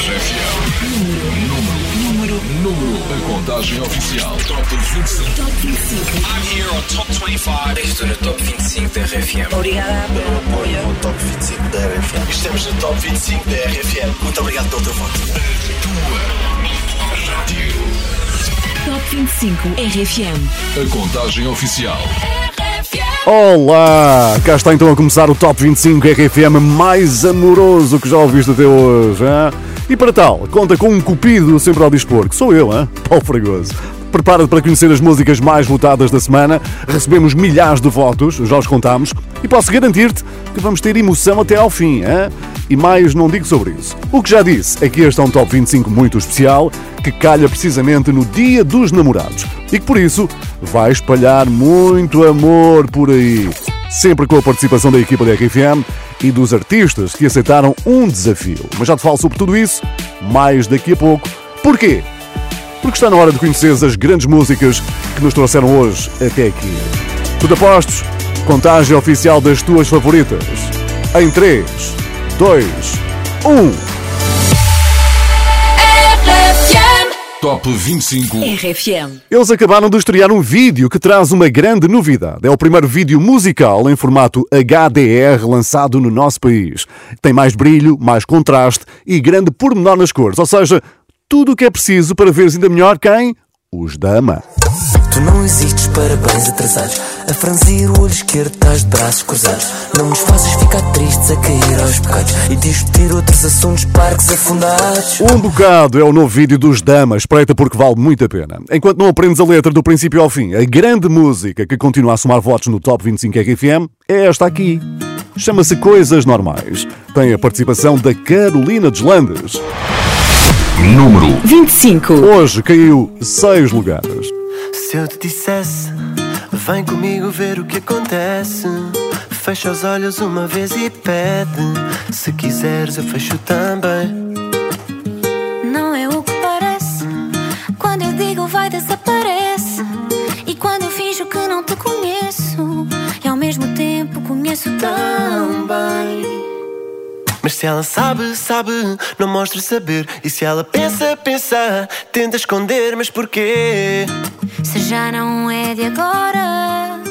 RFM. Número, número, número. A contagem oficial. Top 25. Top 25. I'm here on Top 25. Estou no Top 25 da RFM. Obrigada pelo apoio. Top 25 da RFM. Estamos no Top 25 da RFM. Muito obrigado pelo. Tua rádio. Top 25 RFM. A contagem oficial. Olá! Cá está então a começar o Top 25 RFM mais amoroso que já ouviste até hoje. Hein? E para tal, conta com um cupido sempre ao dispor, que sou eu, hein? Paulo Fragoso. Prepara-te para conhecer as músicas mais votadas da semana. Recebemos milhares de votos, já os contámos, e posso garantir-te que vamos ter emoção até ao fim. Hein? E mais não digo sobre isso. O que já disse é que este é um Top 25 muito especial, que calha precisamente no Dia dos Namorados. E que por isso vai espalhar muito amor por aí. Sempre com a participação da equipa da RFM e dos artistas que aceitaram um desafio. Mas já te falo sobre tudo isso mais daqui a pouco. Porquê? Porque está na hora de conheceres as grandes músicas que nos trouxeram hoje até aqui. Tudo apostos? Contagem oficial das tuas favoritas. Em 3, 2, 1. Top 25. RFM. Eles acabaram de estrear um vídeo que traz uma grande novidade. É o primeiro vídeo musical em formato HDR lançado no nosso país. Tem mais brilho, mais contraste e grande pormenor nas cores. Ou seja, tudo o que é preciso para veres ainda melhor quem? Os Dama. Tu não existes, parabéns atrasados. A franzir o olho esquerdo, estás de braços cruzados. Não nos fazes ficar tristes a cair aos bocados e discutir outros assuntos, parques afundados. Um bocado é o novo vídeo dos Dama, espreita porque vale muito a pena. Enquanto não aprendes a letra do princípio ao fim, a grande música que continua a somar votos no Top 25 RFM é esta aqui. Chama-se Coisas Normais. Tem a participação da Carolina Deslandes. Número 25. Hoje caiu seis lugares. Se eu te dissesse, vem comigo ver o que acontece. Fecha os olhos uma vez e pede. Se quiseres, eu fecho também. Não é o que parece. Quando eu digo vai, desaparece. E quando eu finjo que não te conheço, e ao mesmo tempo conheço tão. Mas se ela sabe, sabe, não mostra saber. E se ela pensa, pensa, tenta esconder, mas porquê? Se já não é de agora.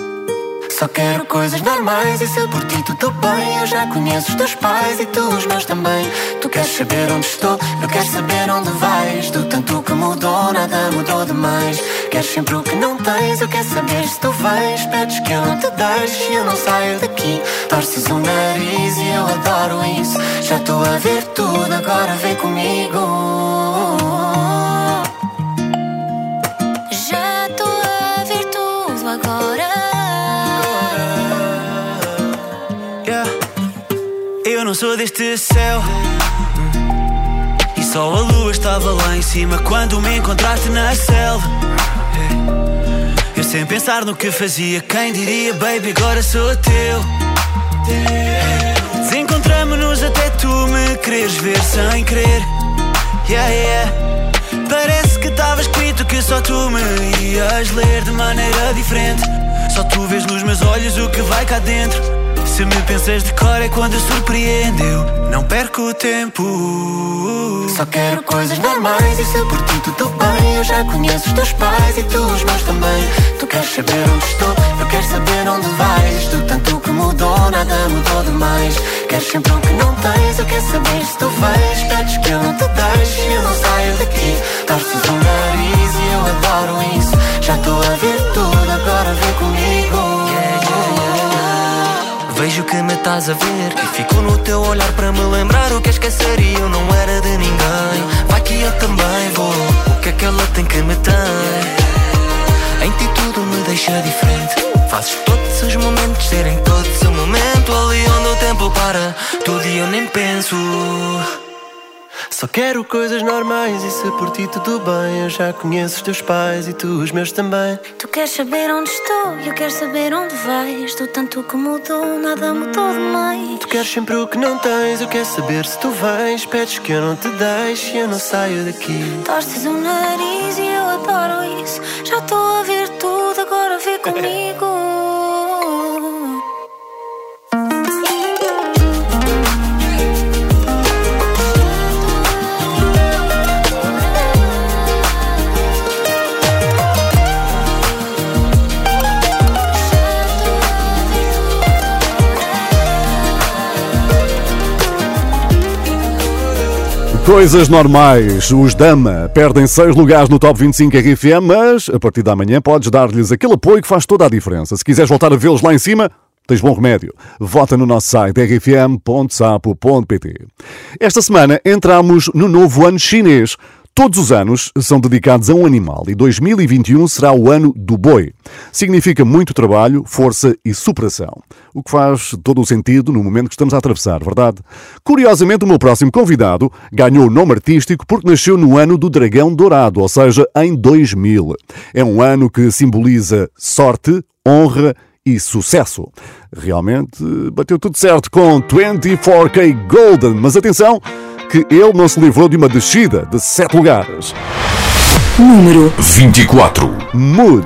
Só quero coisas normais e se por ti tudo bem. Eu já conheço os teus pais e tu os meus também. Tu queres saber onde estou, eu quero saber onde vais. Do tanto que mudou, nada mudou demais. Queres sempre o que não tens, eu quero saber se tu vais. Pedes que eu não te deixe e eu não saio daqui. Torces o nariz e eu adoro isso. Já estou a ver tudo, agora vem comigo não sou deste céu. E só a lua estava lá em cima quando me encontraste na selva. Eu sem pensar no que fazia, quem diria, baby, agora sou teu. Desencontramos-nos até tu me quereres ver sem querer. Yeah, yeah. Parece que estava escrito que só tu me ias ler de maneira diferente. Só tu vês nos meus olhos o que vai cá dentro. Se me pensas de cor é quando surpreendeu. Não perco o tempo. Só quero coisas normais e se por ti tudo bem. Eu já conheço os teus pais e tu os meus também. Tu queres saber onde estou, eu quero saber onde vais. Do tanto que mudou, nada mudou demais. Queres sempre o que não tens, eu quero saber se tu vais. Pedes que eu não te deixe e eu não saio daqui. Torces o nariz e eu adoro isso. Já estou a ver tudo, agora vem comigo. Vejo que me estás a ver E fico no teu olhar para me lembrar O que esquecer e eu não era de ninguém. Vai que eu também vou O que é que ela tem que me tem? Em ti tudo me deixa diferente. Fazes todos os momentos serem todos o momento Ali onde o tempo para. Tudo e eu nem penso só quero coisas normais e se por ti tudo bem Eu já conheço os teus pais e tu os meus também Tu queres saber onde estou, eu quero saber onde vais. Do tanto que mudou, nada mudou demais. Tu queres sempre o que não tens, eu quero saber se tu vens Pedes que eu não te deixe e eu não saio daqui Torces o nariz e eu adoro isso. Já estou a ver tudo, agora vê comigo. Coisas normais. Os Dama perdem seis lugares no Top 25 RFM, mas a partir da manhã podes dar-lhes aquele apoio que faz toda a diferença. Se quiseres voltar a vê-los lá em cima, tens bom remédio. Vota no nosso site rfm.sapo.pt. Esta semana entramos no novo ano chinês. Todos os anos são dedicados a um animal e 2021 será o ano do boi. Significa muito trabalho, força e superação. O que faz todo o sentido no momento que estamos a atravessar, verdade? Curiosamente, o meu próximo convidado ganhou o nome artístico porque nasceu no ano do dragão dourado, ou seja, em 2000. É um ano que simboliza sorte, honra e sucesso. Realmente bateu tudo certo com 24K Golden, mas atenção! Que ele não se livrou de uma descida de 7 lugares. Número 24. Mood.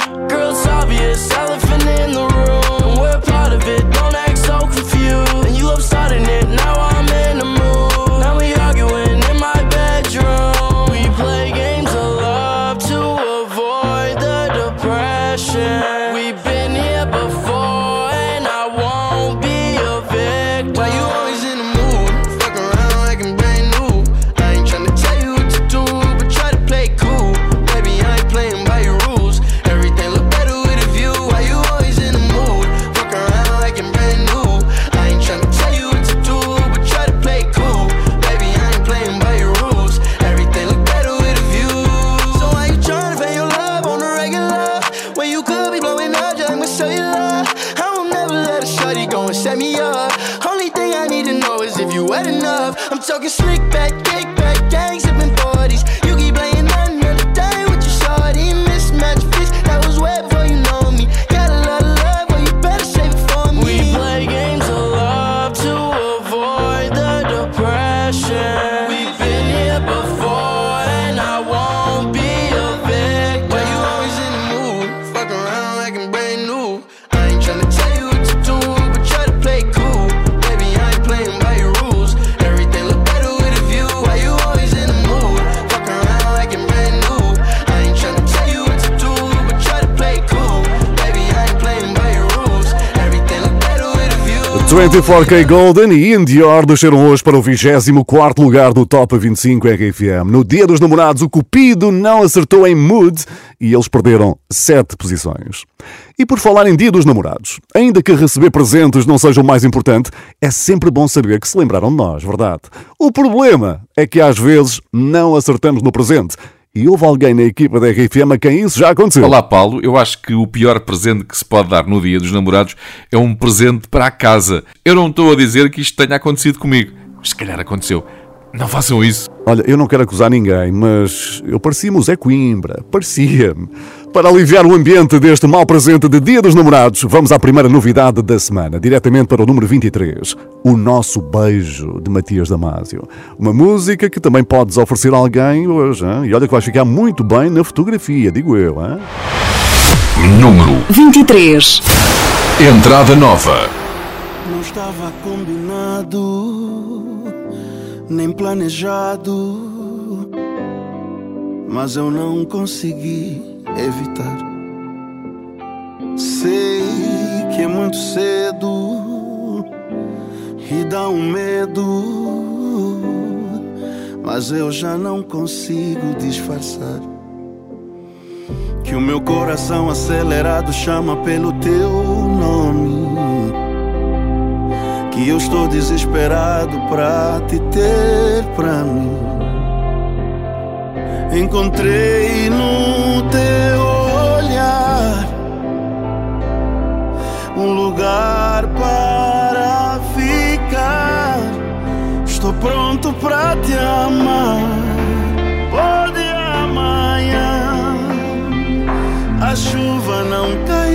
24K Golden e Indior desceram hoje para o 24 lugar do Top 25 RFM. No Dia dos Namorados, o Cupido não acertou em Mood e eles perderam 7 posições. E por falar em Dia dos Namorados, ainda que receber presentes não seja o mais importante, é sempre bom saber que se lembraram de nós, verdade? O problema é que às vezes não acertamos no presente. E houve alguém na equipa da RFM a quem isso já aconteceu. Olá, Paulo. Eu acho que o pior presente que se pode dar no dia dos namorados é um presente para a casa. Eu não estou a dizer que isto tenha acontecido comigo, mas se calhar aconteceu. Não façam isso. Olha, eu não quero acusar ninguém, mas eu parecia-me o Zé Coimbra. Parecia-me. Para aliviar o ambiente deste mau presente de Dia dos Namorados, vamos à primeira novidade da semana, diretamente para o número 23. O Nosso Beijo, de Matias Damasio. Uma música que também podes oferecer a alguém hoje, hein? e olha que vais ficar muito bem na fotografia, digo eu. Hein? Número 23. Entrada Nova. Não estava combinado, nem planejado, mas eu não consegui evitar. Sei que é muito cedo e dá um medo, mas eu já não consigo disfarçar. Que o meu coração acelerado chama pelo teu nome. Que eu estou desesperado pra te ter pra mim. Encontrei no teu olhar um lugar para ficar. Estou pronto pra te amar. Pode amanhã a chuva não cair.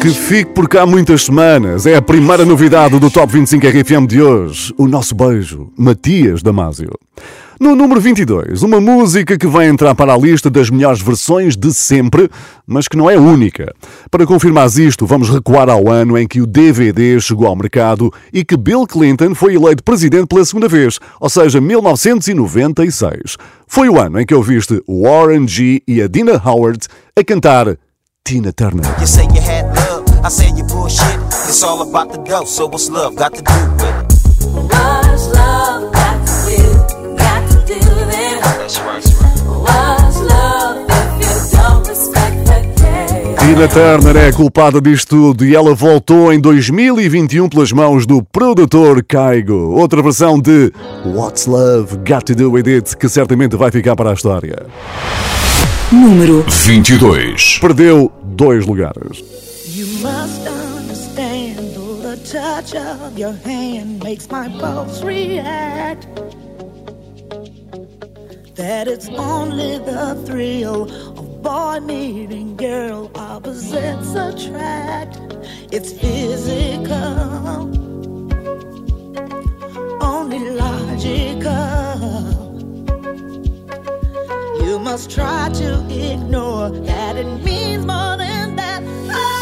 Que fique por cá muitas semanas. É a primeira novidade do Top 25 RFM de hoje. O nosso beijo, Matias Damasio. No número 22, uma música que vai entrar para a lista das melhores versões de sempre, mas que não é única. Para confirmar isto, vamos recuar ao ano em que o DVD chegou ao mercado e que Bill Clinton foi eleito presidente pela segunda vez, ou seja, 1996. Foi o ano em que ouviste Warren G e a Dina Howard a cantar Tina Turner. You say you had love, I say you bullshit. It's all about the dough, so what's love got to do with it? What's love got to do? Got to do with it. That's right, that's right. What's love if you don't respect the game? Tina Turner é a culpada disto tudo e ela voltou em 2021 pelas mãos do produtor Kaigo. Outra versão de What's Love Got to Do With It que certamente vai ficar para a história. Número 22. Perdeu dois lugares. You must understand, the touch of your hand makes my pulse react. That it's only the thrill of boy meeting girl opposites attract. It's physical, only logical. You must try to ignore that it means more than that. Oh,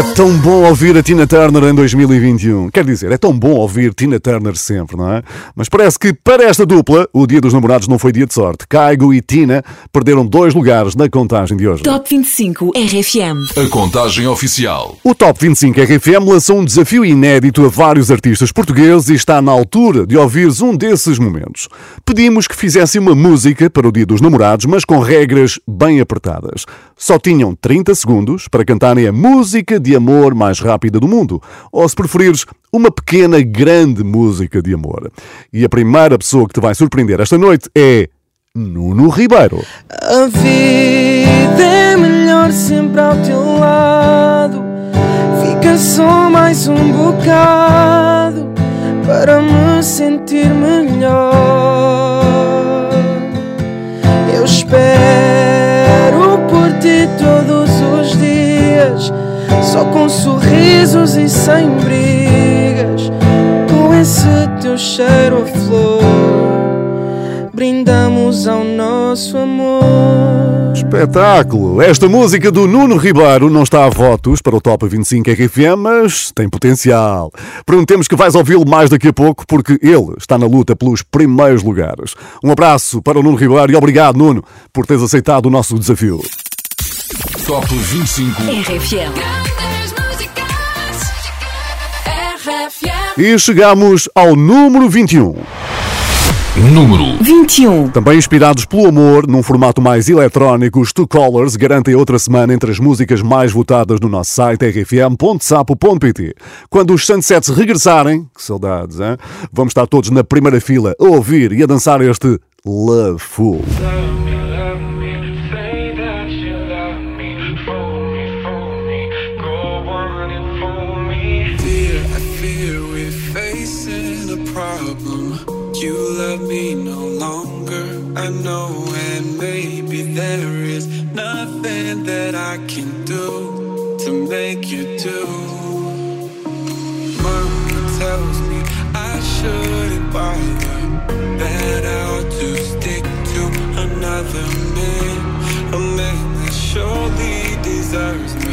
É tão bom ouvir a Tina Turner em 2021. Quer dizer, é tão bom ouvir Tina Turner sempre, não é? Mas parece que para esta dupla, o dia dos namorados não foi dia de sorte. Caigo e Tina perderam dois lugares na contagem de hoje. Top 25 RFM. A contagem oficial. O Top 25 RFM lançou um desafio inédito a vários artistas portugueses e está na altura de ouvires um desses momentos. Pedimos que fizessem uma música para o dia dos namorados, mas com regras bem apertadas. Só tinham 30 segundos para cantarem a música de amor mais rápida do mundo, ou se preferires, uma pequena grande música de amor. E a primeira pessoa que te vai surpreender esta noite é Nuno Ribeiro. A vida é melhor sempre ao teu lado. Fica só mais um bocado para me sentir melhor. Eu espero todos os dias, só com sorrisos e sem brigas. Com esse teu cheiro a flor, brindamos ao nosso amor. Espetáculo! Esta música do Nuno Ribeiro não está a votos para o Top 25 RFM, mas tem potencial. Prometemos que vais ouvi-lo mais daqui a pouco, porque ele está na luta pelos primeiros lugares. Um abraço para o Nuno Ribeiro e obrigado, Nuno, por teres aceitado o nosso desafio. Top 25 RFM. E chegamos ao número 21. Número 21. Também inspirados pelo amor, num formato mais eletrónico, os Two Colors garantem outra semana entre as músicas mais votadas no nosso site rfm.sapo.pt. Quando os Sunsets regressarem, que saudades, hein? vamos estar todos na primeira fila a ouvir e a dançar este Love Fool. There is nothing that I can do to make you do. Mama tells me I shouldn't bother. That I ought to stick to another man, a man that surely deserves me.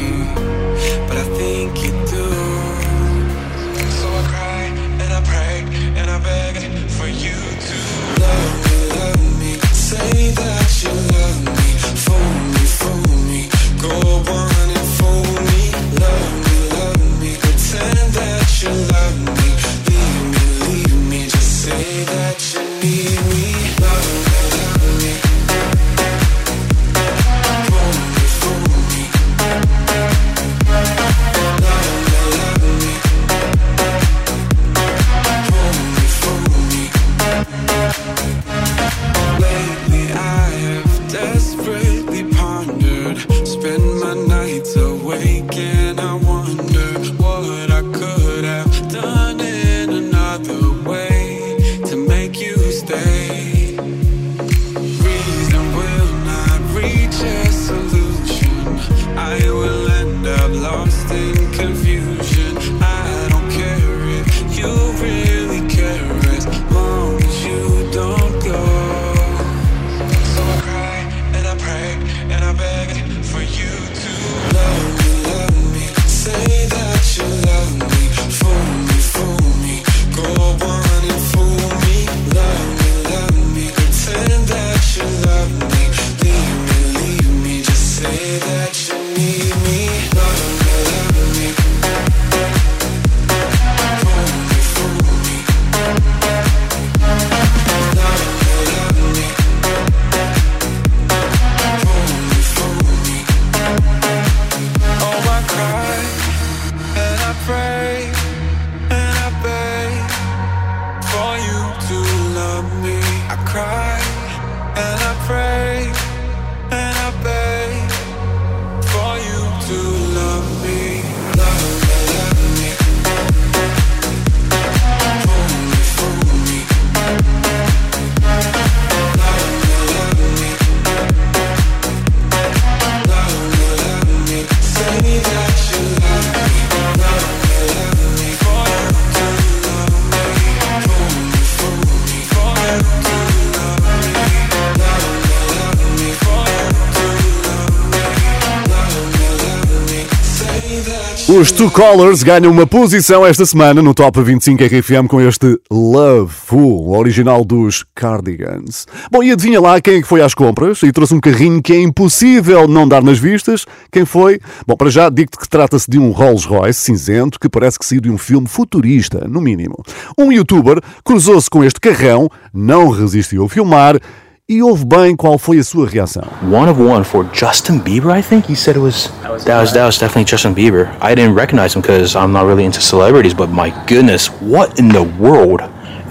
Os Two Colors ganham uma posição esta semana no Top 25 RFM com este Love Full, original dos Cardigans. Bom, e adivinha lá quem é foi às compras e trouxe um carrinho que é impossível não dar nas vistas? Quem foi? Bom, para já digo-te que trata-se de um Rolls Royce cinzento que parece que saiu de um filme futurista, no mínimo. Um youtuber cruzou-se com este carrão, não resistiu a filmar e ouve bem qual foi a sua reação. One of one for Justin Bieber, I think. He said it was that was that was definitely Justin Bieber. I didn't recognize him because I'm not really into celebrities, but my goodness, what in the world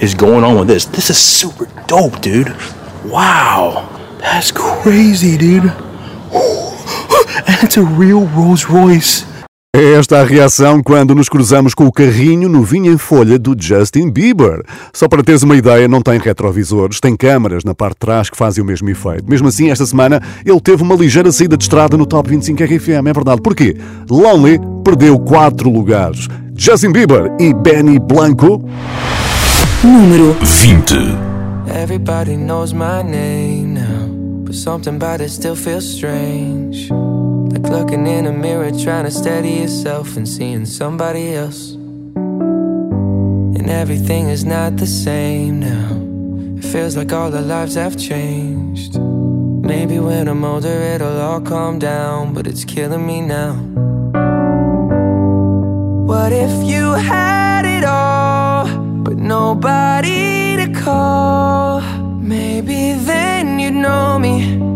is going on with this? This is super dope, dude. Wow, that's crazy, dude. And it's a real Rolls Royce. É esta a reação quando nos cruzamos com o carrinho no vinho em folha do Justin Bieber. Só para teres uma ideia, não tem retrovisores, tem câmaras na parte de trás que fazem o mesmo efeito. Mesmo assim, esta semana ele teve uma ligeira saída de estrada no Top 25 RFM, é verdade. Porquê? Lonely perdeu 4 lugares. Justin Bieber e Benny Blanco. Número 20. Everybody knows my name now, but something about it still feels strange. Looking in a mirror, trying to steady yourself and seeing somebody else. And everything is not the same now. It feels like all our lives have changed. Maybe when I'm older, it'll all calm down, but it's killing me now. What if you had it all, but nobody to call? Maybe then you'd know me.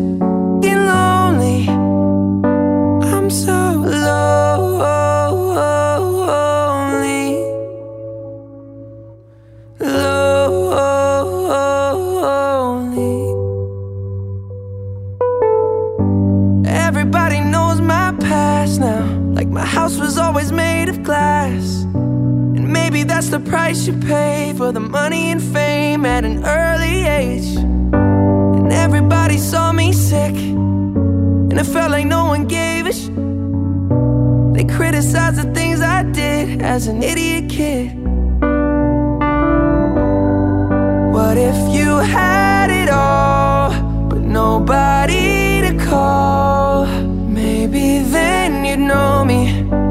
the price you pay for the money and fame at an early age. And everybody saw me sick. And it felt like no one gave a sh. They criticized the things I did as an idiot kid. What if you had it all, but nobody to call? Maybe then you'd know me.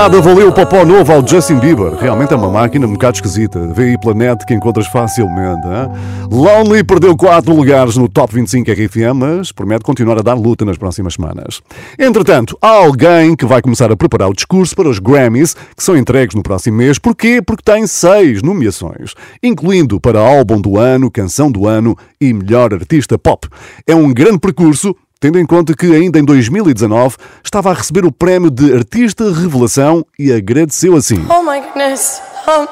nada valeu o popó novo ao Justin Bieber. Realmente é uma máquina um bocado esquisita. Vê aí pela net que encontras facilmente. Hein? Lonely perdeu 4 lugares no Top 25 RFM, mas promete continuar a dar luta nas próximas semanas. Entretanto, há alguém que vai começar a preparar o discurso para os Grammys, que são entregues no próximo mês. Porquê? Porque tem seis nomeações, incluindo para Álbum do Ano, Canção do Ano e Melhor Artista Pop. É um grande percurso tendo em conta que ainda em 2019 estava a receber o prémio de Artista Revelação e agradeceu assim. Oh my goodness. Um,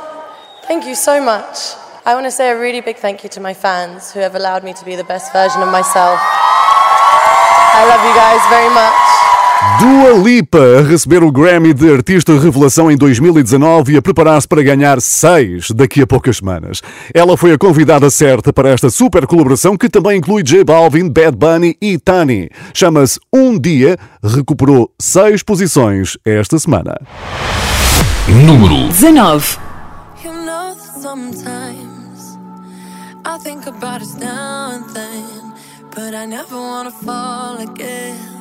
thank you so much. I want to say a really big thank you to my fans who have allowed me to be the best version of myself. I love you guys very much. Dua Lipa a receber o Grammy de Artista Revelação em 2019 e a preparar-se para ganhar seis daqui a poucas semanas. Ela foi a convidada certa para esta super colaboração que também inclui J Balvin, Bad Bunny e Tani. Chama-se Um Dia, recuperou seis posições esta semana. Número 19. You know that sometimes I think about us now and then, but I never wanna fall again.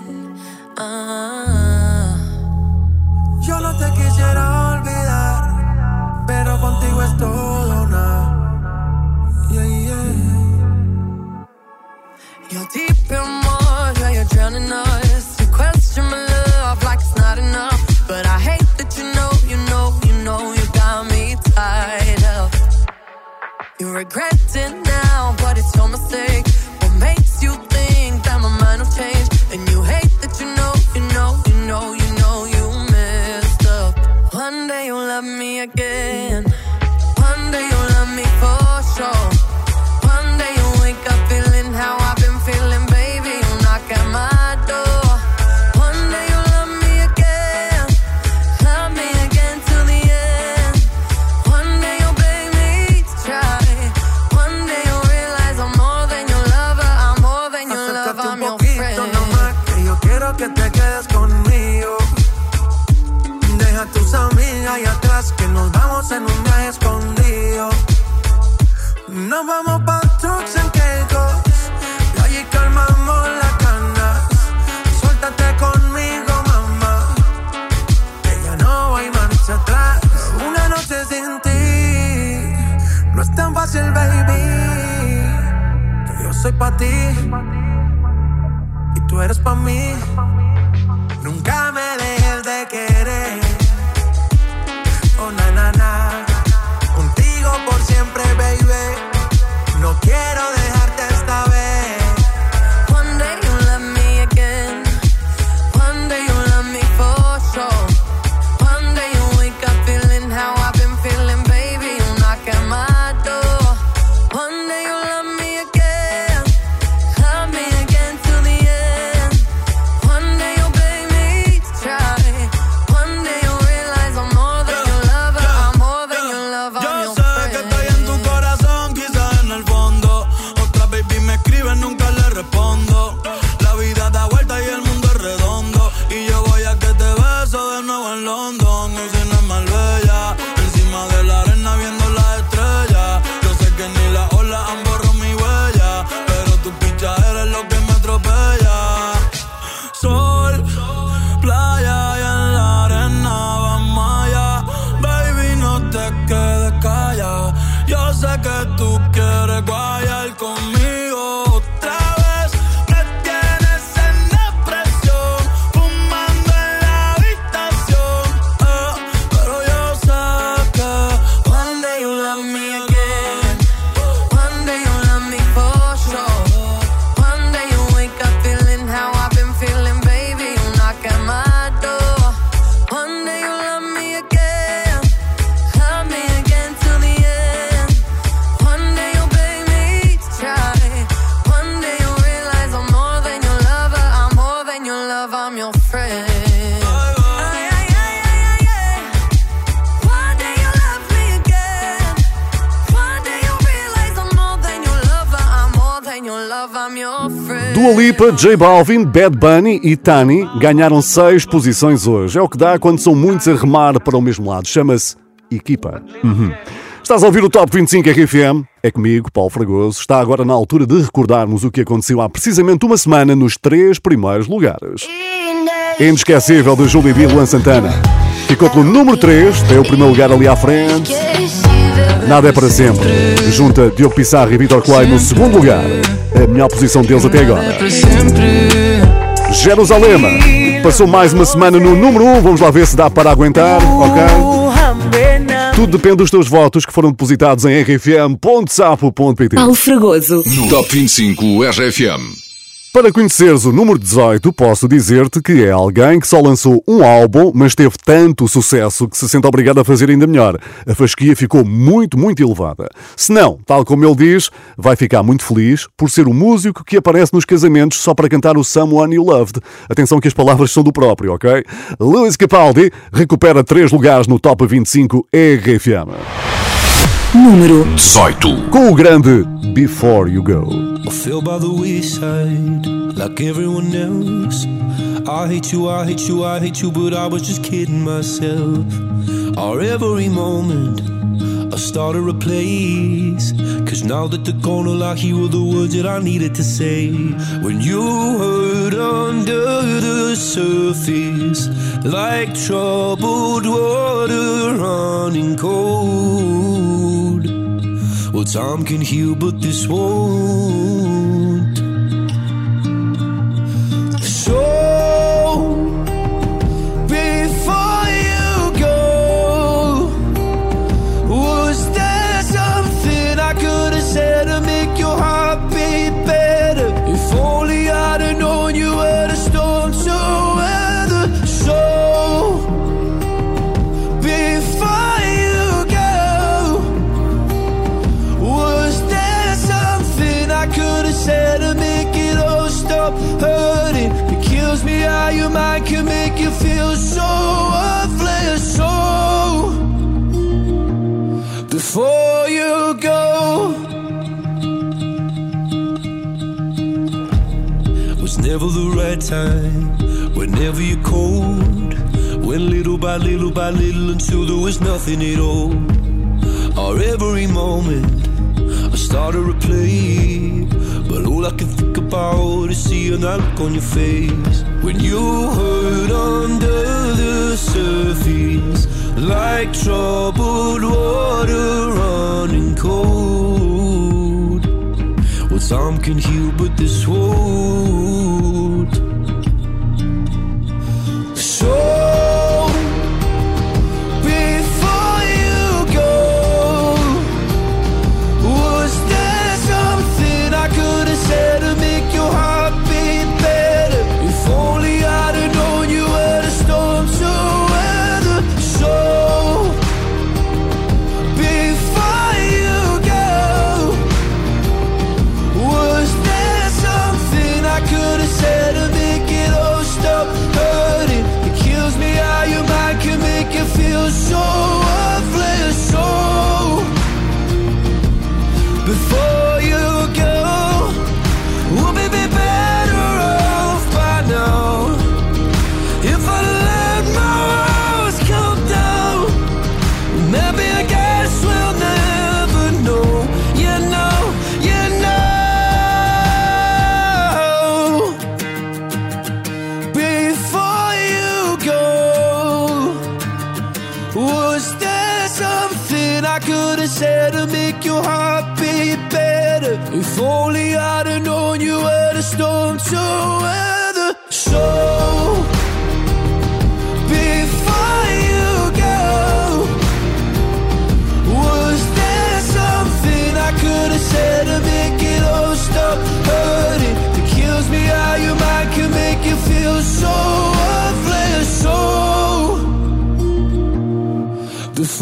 Ah. Yo no te quisiera olvidar, pero contigo es todo nada. Yeah, yeah. You're deep in water, you're drowning us. You question my love like it's not enough, but I hate that you know, you know, you know you got me tied up. You regret pa' ti. Y tú eres pa' mí. J Balvin, Bad Bunny e Tani ganharam seis posições hoje. É o que dá quando são muitos a remar para o mesmo lado. Chama-se equipa. Uhum. Estás a ouvir o Top 25 RFM? É comigo, Paulo Fragoso. Está agora na altura de recordarmos o que aconteceu há precisamente uma semana nos três primeiros lugares. Inesquecível de Júlio B. Luan Santana. Ficou pelo número 3, tem o primeiro lugar ali à frente. Nada é para sempre. Junta Diogo Pissarro e Vitor Clay no segundo lugar. A melhor posição deles até agora. Jerusalém. Passou mais uma semana no número 1. Vamos lá ver se dá para aguentar, ok? Tudo depende dos teus votos que foram depositados em rfm.sapo.pt. Paulo Fragoso. No Top 25 RFM. Para conheceres o número 18, posso dizer-te que é alguém que só lançou um álbum, mas teve tanto sucesso que se sente obrigado a fazer ainda melhor. A fasquia ficou muito, muito elevada. Se não, tal como ele diz, vai ficar muito feliz por ser o músico que aparece nos casamentos só para cantar o Someone You Loved. Atenção que as palavras são do próprio, ok? Luis Capaldi recupera três lugares no Top 25 RFM. Número 18. Com o grande Before You Go. I fell by the wayside like everyone else. I hate you, I hate you, I hate you, but I was just kidding myself. Our every moment, I started a place. Cause now that they're gone, all I hear were the words that I needed to say. When you hurt under the surface, like troubled water running cold. Time can heal, but this won't. So, feel so worthless. So before you go, was never the right time. Whenever you're cold, Went little by little by little until there was nothing at all. Our every moment I started to play, but all I can think about is seeing that look on your face when you hurt under the surface, like troubled water running cold. Well, time can heal, but this won't. Before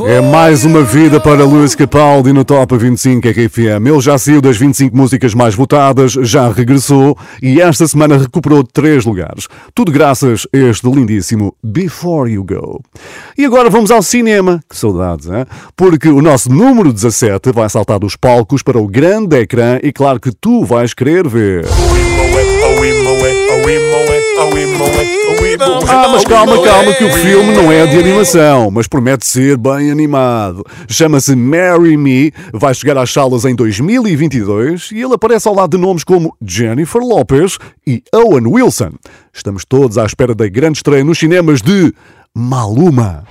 É mais uma vida para Luís Capaldi no Top 25 RFM. Ele já saiu das 25 músicas mais votadas, já regressou e esta semana recuperou três lugares. Tudo graças a este lindíssimo Before You Go. E agora vamos ao cinema. Que saudades, hein? Porque o nosso número 17 vai saltar dos palcos para o grande ecrã e claro que tu vais querer ver. Ah, mas calma, calma, que o filme não é de animação, mas promete ser bem animado. Chama-se Marry Me, vai chegar às salas em 2022 e ele aparece ao lado de nomes como Jennifer Lopez e Owen Wilson. Estamos todos à espera da grande estreia nos cinemas de Maluma.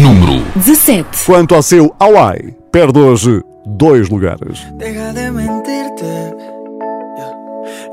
Número 17. Quanto ao seu Hawaii, perde hoje dois lugares. Deja de mentirte.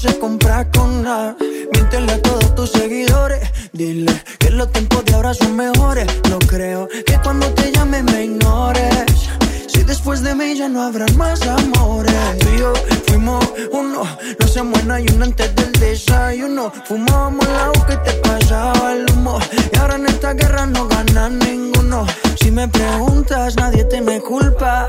se compra con nada. Miéntele a todos tus seguidores. Dile que los tiempos de ahora son mejores. No creo que cuando te llame me ignores. Si después de mí ya no habrán más amores. Tú y yo fuimos uno. No se muera y uno antes del desayuno. Fumábamos agua que te pasaba el humo. Y ahora en esta guerra no gana ninguno. Si me preguntas, nadie te me culpa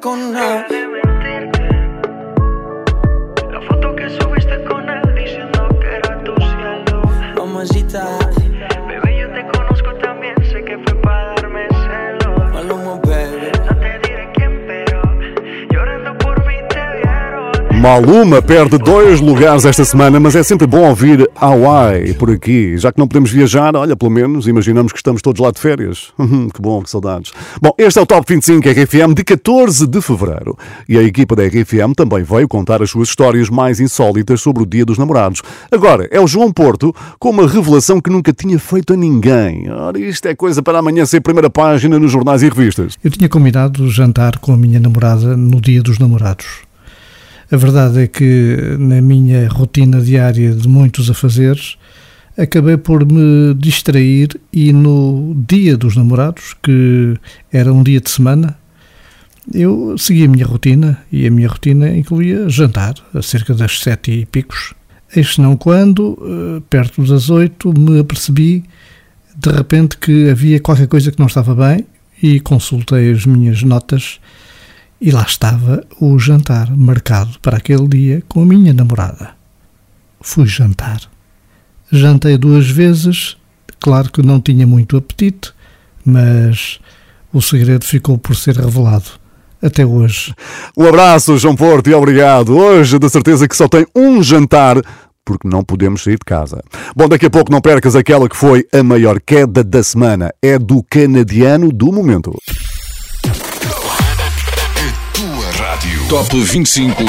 Con nada. Maluma perde dois lugares esta semana, mas é sempre bom ouvir Hawaii por aqui. Já que não podemos viajar, olha, pelo menos imaginamos que estamos todos lá de férias. Que bom, que saudades. Bom, este é o Top 25 RFM de 14 de fevereiro. E a equipa da RFM também veio contar as suas histórias mais insólitas sobre o Dia dos Namorados. Agora, é o João Porto com uma revelação que nunca tinha feito a ninguém. Ora, isto é coisa para amanhã ser primeira página nos jornais e revistas. Eu tinha combinado jantar com a minha namorada no dia dos namorados. A verdade é que na minha rotina diária de muitos afazeres, acabei por me distrair e no dia dos namorados, que era um dia de semana, eu segui a minha rotina e a minha rotina incluía jantar a cerca das sete e picos. Eis não quando, eh, perto das oito, me apercebi de repente que havia qualquer coisa que não estava bem e consultei as minhas notas e lá estava o jantar marcado para aquele dia com a minha namorada. Fui jantar. Jantei duas vezes, claro que não tinha muito apetite, mas o segredo ficou por ser revelado. Até hoje. Um abraço, João Porto, e obrigado. Hoje, de certeza que só tem um jantar, porque não podemos sair de casa. Bom, daqui a pouco não percas aquela que foi a maior queda da semana. É do canadiano do momento. Top 25.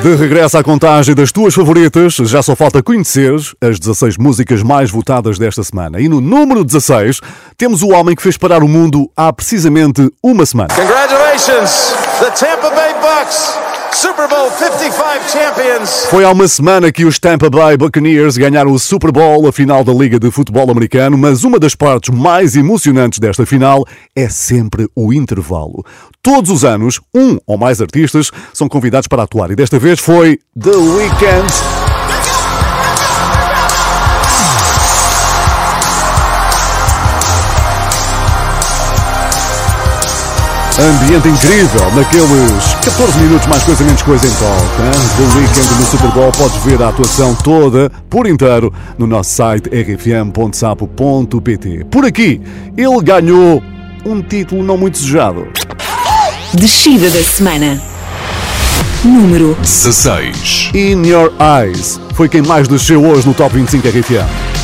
De regresso à contagem das tuas favoritas, já só falta conheceres as 16 músicas mais votadas desta semana. E no número 16, temos o homem que fez parar o mundo há precisamente uma semana. Congratulations, the Tampa Bay Bucks, Super Bowl 55 champions. Foi há uma semana que os Tampa Bay Buccaneers ganharam o Super Bowl, a final da Liga de Futebol Americano, mas uma das partes mais emocionantes desta final é sempre o intervalo. Todos os anos, um ou mais artistas são convidados para atuar e desta vez foi The Weeknd. Ambiente incrível naqueles 14 minutos mais coisa menos coisa em toque. hein? The Weekend no Super Bowl podes ver a atuação toda por inteiro no nosso site rfm.sapo.pt. Por aqui, ele ganhou um título não muito desejado. Descida da semana. Número 16. In Your Eyes foi quem mais desceu hoje no Top 25 RFM.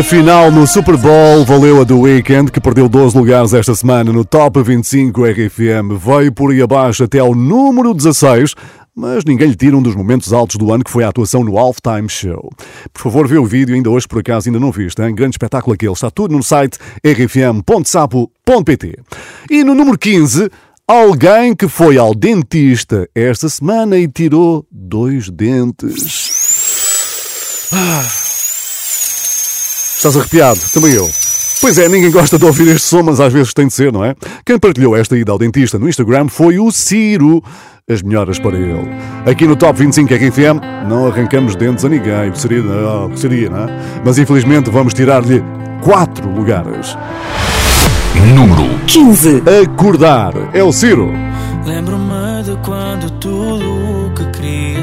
A final no Super Bowl valeu a do Weekend, que perdeu 12 lugares esta semana no Top 25 RFM. Veio por aí abaixo até ao número 16, mas ninguém lhe tira um dos momentos altos do ano, que foi a atuação no Halftime Show. Por favor, vê o vídeo, ainda hoje, por acaso, ainda não viste, hein? Grande espetáculo aquele. Está tudo no site rfm.sapo.pt. E no número 15... Alguém que foi ao dentista esta semana e tirou dois dentes. Ah. Estás arrepiado? Também eu. Pois é, ninguém gosta de ouvir este som, mas às vezes tem de ser, não é? Quem partilhou esta ida ao dentista no Instagram foi o Ciro. As melhoras para ele. Aqui no Top 25 RFM não arrancamos dentes a ninguém, seria, não, seria, não é? Mas infelizmente vamos tirar-lhe quatro lugares. Número 15. Acordar. É o Ciro. Lembro-me de quando tudo o que queria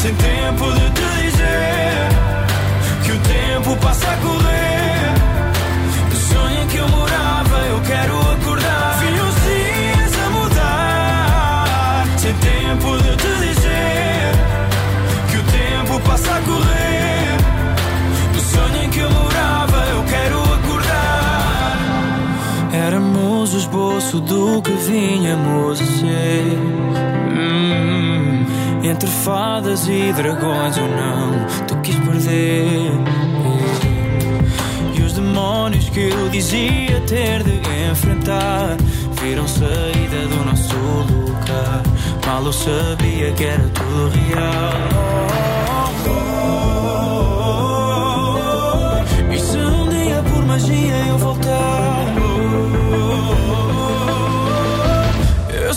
Sem tempo de te dizer Que o tempo passa a correr. No sonho em que eu morava Eu quero acordar. Vi os dias a mudar Sem tempo de te dizer Que o tempo passa a correr. No sonho em que eu morava Eu quero acordar. Éramos o esboço do que vinhamos a ser. Entre fadas e dragões ou não, tu quis perder. E os demónios que eu dizia ter de enfrentar viram saída do nosso lugar. Mal eu sabia que era tudo real. E se um dia por magia eu voltar?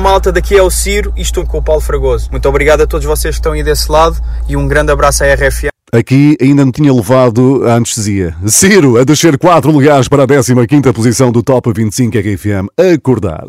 Malta daqui é o Ciro e estou com o Paulo Fragoso. Muito obrigado a todos vocês que estão aí desse lado e um grande abraço à RFA. Aqui ainda não tinha levado a anestesia. Ciro a descer 4 lugares para a 15 posição do Top 25 RFM. Acordar.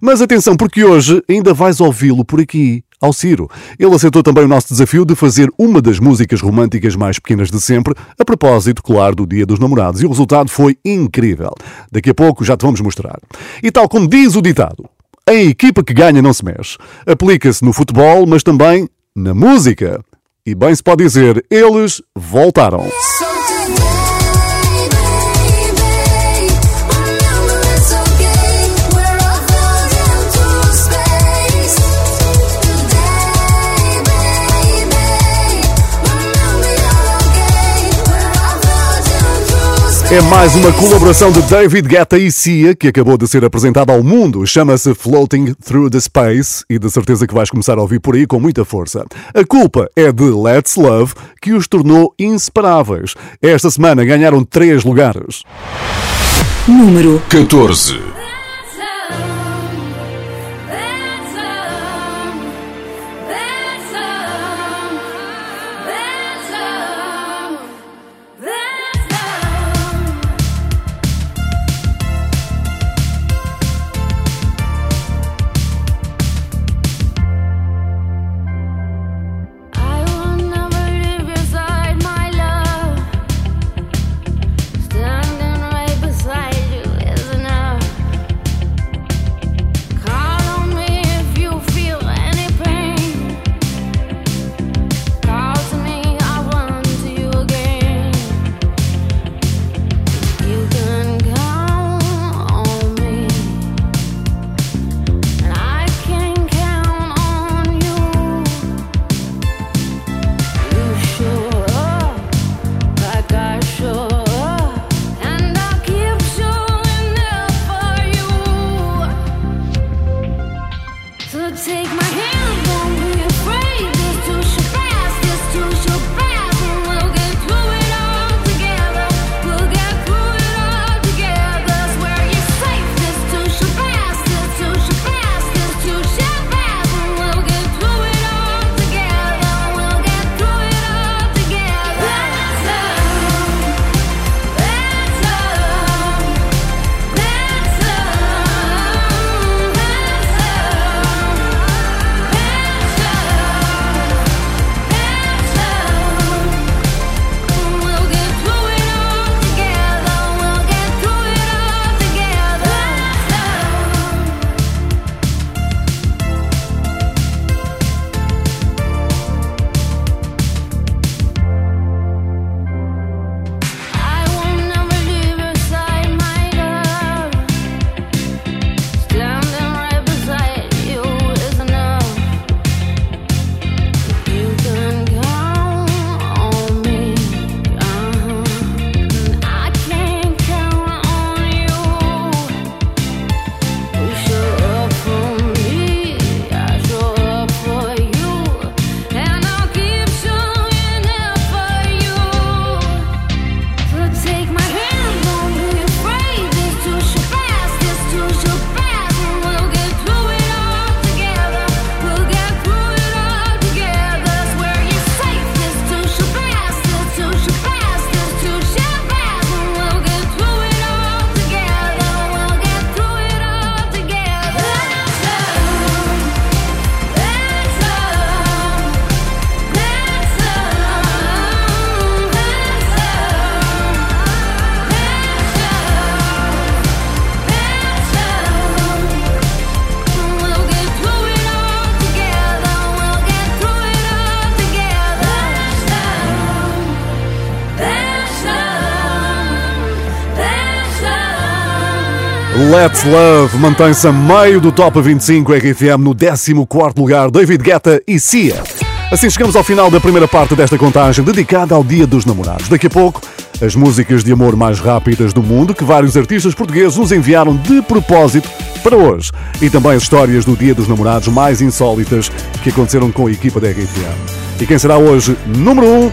Mas atenção, porque hoje ainda vais ouvi-lo por aqui, ao Ciro. Ele aceitou também o nosso desafio de fazer uma das músicas românticas mais pequenas de sempre, a propósito, claro, do Dia dos Namorados. E o resultado foi incrível. Daqui a pouco já te vamos mostrar. E tal como diz o ditado, a equipa que ganha não se mexe. Aplica-se no futebol, mas também na música. E bem se pode dizer, eles voltaram. É mais uma colaboração de David Guetta e Sia que acabou de ser apresentada ao mundo. Chama-se Floating Through the Space e de certeza que vais começar a ouvir por aí com muita força. A culpa é de Let's Love que os tornou inseparáveis. Esta semana ganharam três lugares. Número 14. Let's Love mantém-se a meio do Top 25 RFM no 14 lugar, David Guetta e Sia. Assim chegamos ao final da primeira parte desta contagem dedicada ao Dia dos Namorados. Daqui a pouco, as músicas de amor mais rápidas do mundo que vários artistas portugueses nos enviaram de propósito para hoje. E também as histórias do Dia dos Namorados mais insólitas que aconteceram com a equipa da RFM. E quem será hoje número 1? Um?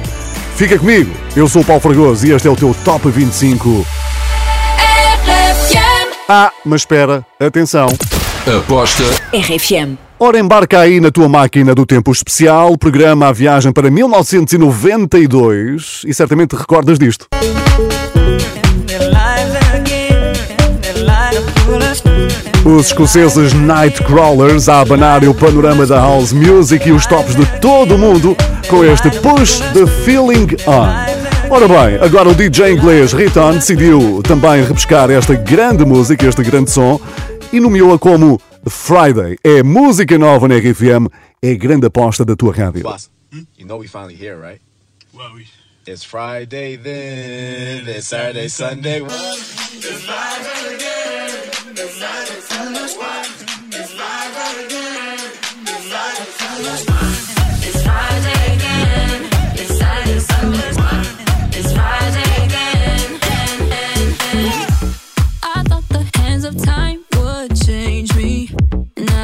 Fica comigo, eu sou o Paulo Fragoso e este é o teu Top 25. Ah, mas espera, atenção. Aposta RFM. Ora, embarca aí na tua máquina do tempo especial, programa a viagem para 1992 e certamente te recordas disto. Os escoceses Nightcrawlers a abanar o panorama da house music e os tops de todo o mundo com este Push the Feeling On. Ora bem, agora o DJ inglês Riton decidiu também repescar esta grande música, este grande som, e nomeou-a como Friday. É música nova na RFM, é a grande aposta da tua rádio. Boss, you know we finally here, right? Well, we... It's Friday then, it's Saturday, Sunday. It's Friday again, it's Saturday, Sunday.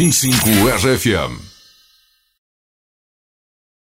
25 RFM.